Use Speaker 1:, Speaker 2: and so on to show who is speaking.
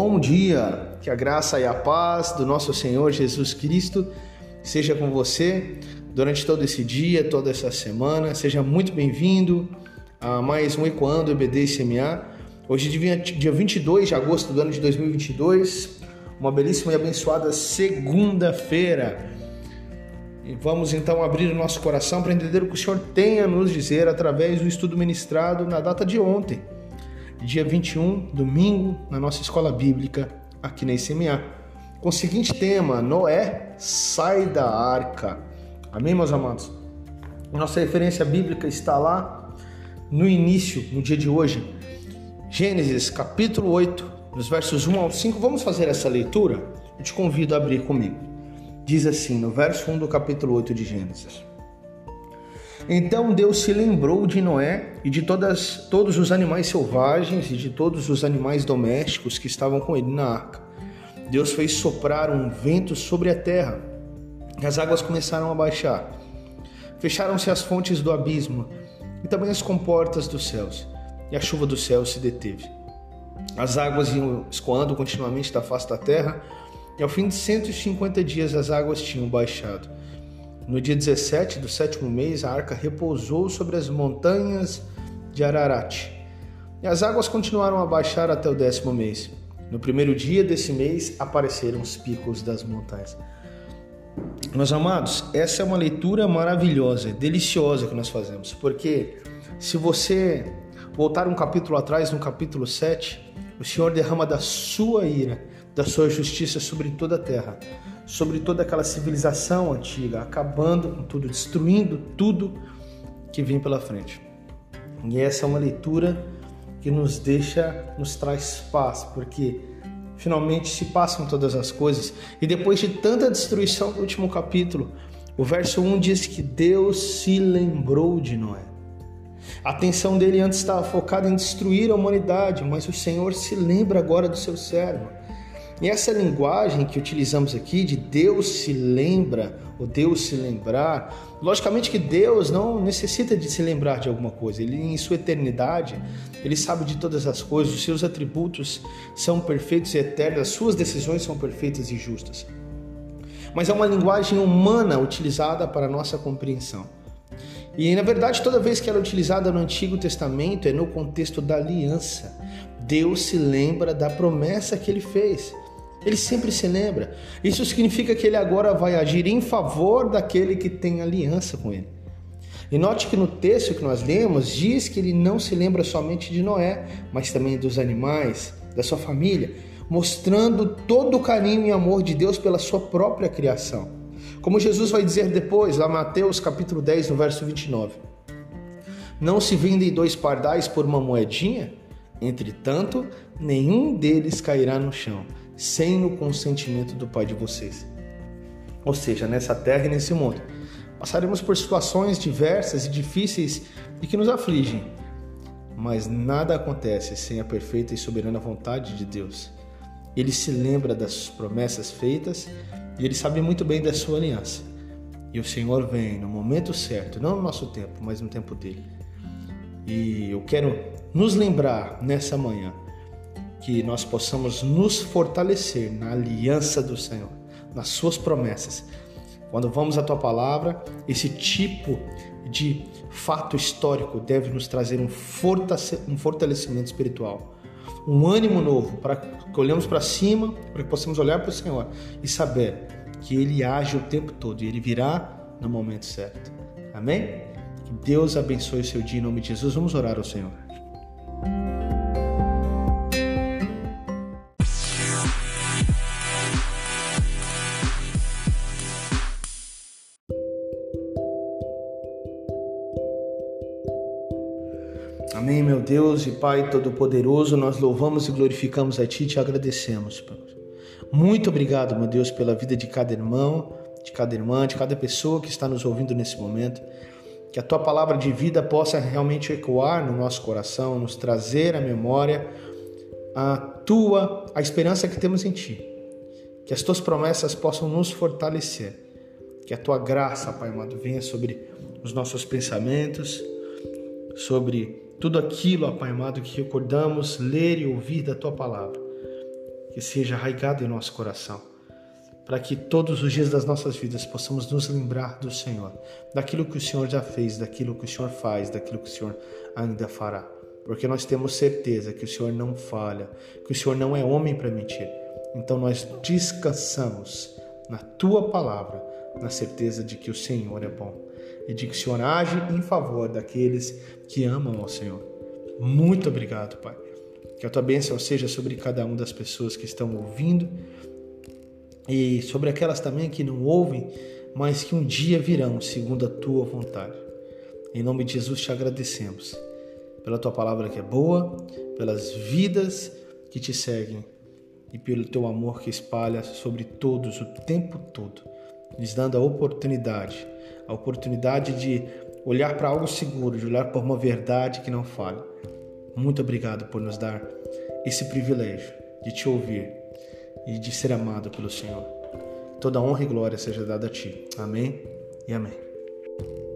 Speaker 1: Bom dia, que a graça e a paz do nosso Senhor Jesus Cristo seja com você durante todo esse dia, toda essa semana. Seja muito bem-vindo a mais um Ecoando EBD e CMA. Hoje, dia 22 de agosto do ano de 2022, uma belíssima e abençoada segunda-feira. E vamos então abrir o nosso coração para entender o que o Senhor tem a nos dizer através do estudo ministrado na data de ontem, dia 21, domingo, na nossa escola bíblica aqui na ICMA, com o seguinte tema: Noé sai da arca. Amém, meus amados? Nossa referência bíblica está lá no início, no dia de hoje, Gênesis capítulo 8, nos versos 1 ao 5. Vamos fazer essa leitura? Eu te convido a abrir comigo diz assim no verso 1 do capítulo 8 de Gênesis. Então Deus se lembrou de Noé e de todas, todos os animais selvagens e de todos os animais domésticos que estavam com ele na arca. Deus fez soprar um vento sobre a terra e as águas começaram a baixar. Fecharam-se as fontes do abismo e também as comportas dos céus, e a chuva do céu se deteve. As águas iam escoando continuamente da face da terra e ao fim de 150 dias as águas tinham baixado. No dia 17 do sétimo mês, a arca repousou sobre as montanhas de Ararat. E as águas continuaram a baixar até o décimo mês. No primeiro dia desse mês apareceram os picos das montanhas. Meus amados, essa é uma leitura maravilhosa, deliciosa que nós fazemos, porque se você voltar um capítulo atrás, no capítulo 7, o Senhor derrama da sua ira da sua justiça sobre toda a terra, sobre toda aquela civilização antiga, acabando com tudo, destruindo tudo que vem pela frente. E essa é uma leitura que nos deixa, nos traz paz, porque finalmente se passam todas as coisas. E depois de tanta destruição do último capítulo, o verso 1 diz que Deus se lembrou de Noé. A atenção dele antes estava focada em destruir a humanidade, mas o Senhor se lembra agora do seu servo. E essa linguagem que utilizamos aqui de Deus se lembra, ou Deus se lembrar, logicamente que Deus não necessita de se lembrar de alguma coisa. Ele em sua eternidade, ele sabe de todas as coisas, os seus atributos são perfeitos e eternos, as suas decisões são perfeitas e justas. Mas é uma linguagem humana utilizada para a nossa compreensão. E na verdade, toda vez que ela é utilizada no Antigo Testamento é no contexto da aliança. Deus se lembra da promessa que ele fez. Ele sempre se lembra. Isso significa que ele agora vai agir em favor daquele que tem aliança com ele. E note que no texto que nós lemos diz que ele não se lembra somente de Noé, mas também dos animais, da sua família, mostrando todo o carinho e amor de Deus pela sua própria criação. Como Jesus vai dizer depois, lá Mateus capítulo 10, no verso 29. Não se vendem dois pardais por uma moedinha? Entretanto, nenhum deles cairá no chão, sem o consentimento do Pai de vocês. Ou seja, nessa terra e nesse mundo. Passaremos por situações diversas e difíceis e que nos afligem, mas nada acontece sem a perfeita e soberana vontade de Deus. Ele se lembra das promessas feitas e ele sabe muito bem da sua aliança. E o Senhor vem no momento certo, não no nosso tempo, mas no tempo dele. E eu quero nos lembrar nessa manhã que nós possamos nos fortalecer na aliança do Senhor, nas suas promessas. Quando vamos à tua palavra, esse tipo de fato histórico deve nos trazer um fortalecimento espiritual, um ânimo novo para que olhemos para cima, para que possamos olhar para o Senhor e saber que Ele age o tempo todo e Ele virá no momento certo. Amém? Que Deus abençoe o seu dia em nome de Jesus. Vamos orar ao Senhor. Amém, meu Deus e Pai Todo-Poderoso, nós louvamos e glorificamos a Ti e te agradecemos. Muito obrigado, meu Deus, pela vida de cada irmão, de cada irmã, de cada pessoa que está nos ouvindo nesse momento. Que a Tua palavra de vida possa realmente ecoar no nosso coração, nos trazer à memória a Tua, a esperança que temos em Ti. Que as Tuas promessas possam nos fortalecer. Que a Tua graça, Pai amado, venha sobre os nossos pensamentos, sobre tudo aquilo, ó Pai amado, que recordamos ler e ouvir da Tua palavra. Que seja arraigado em nosso coração, para que todos os dias das nossas vidas possamos nos lembrar do Senhor, daquilo que o Senhor já fez, daquilo que o Senhor faz, daquilo que o Senhor ainda fará. Porque nós temos certeza que o Senhor não falha, que o Senhor não é homem para mentir. Então nós descansamos na tua palavra, na certeza de que o Senhor é bom e de em favor daqueles que amam ao Senhor. Muito obrigado, Pai. Que a tua bênção seja sobre cada uma das pessoas que estão ouvindo e sobre aquelas também que não ouvem, mas que um dia virão segundo a tua vontade. Em nome de Jesus te agradecemos pela tua palavra que é boa, pelas vidas que te seguem e pelo teu amor que espalha sobre todos o tempo todo, lhes dando a oportunidade, a oportunidade de olhar para algo seguro, de olhar por uma verdade que não falha. Muito obrigado por nos dar esse privilégio de te ouvir e de ser amado pelo Senhor. Toda honra e glória seja dada a ti. Amém e amém.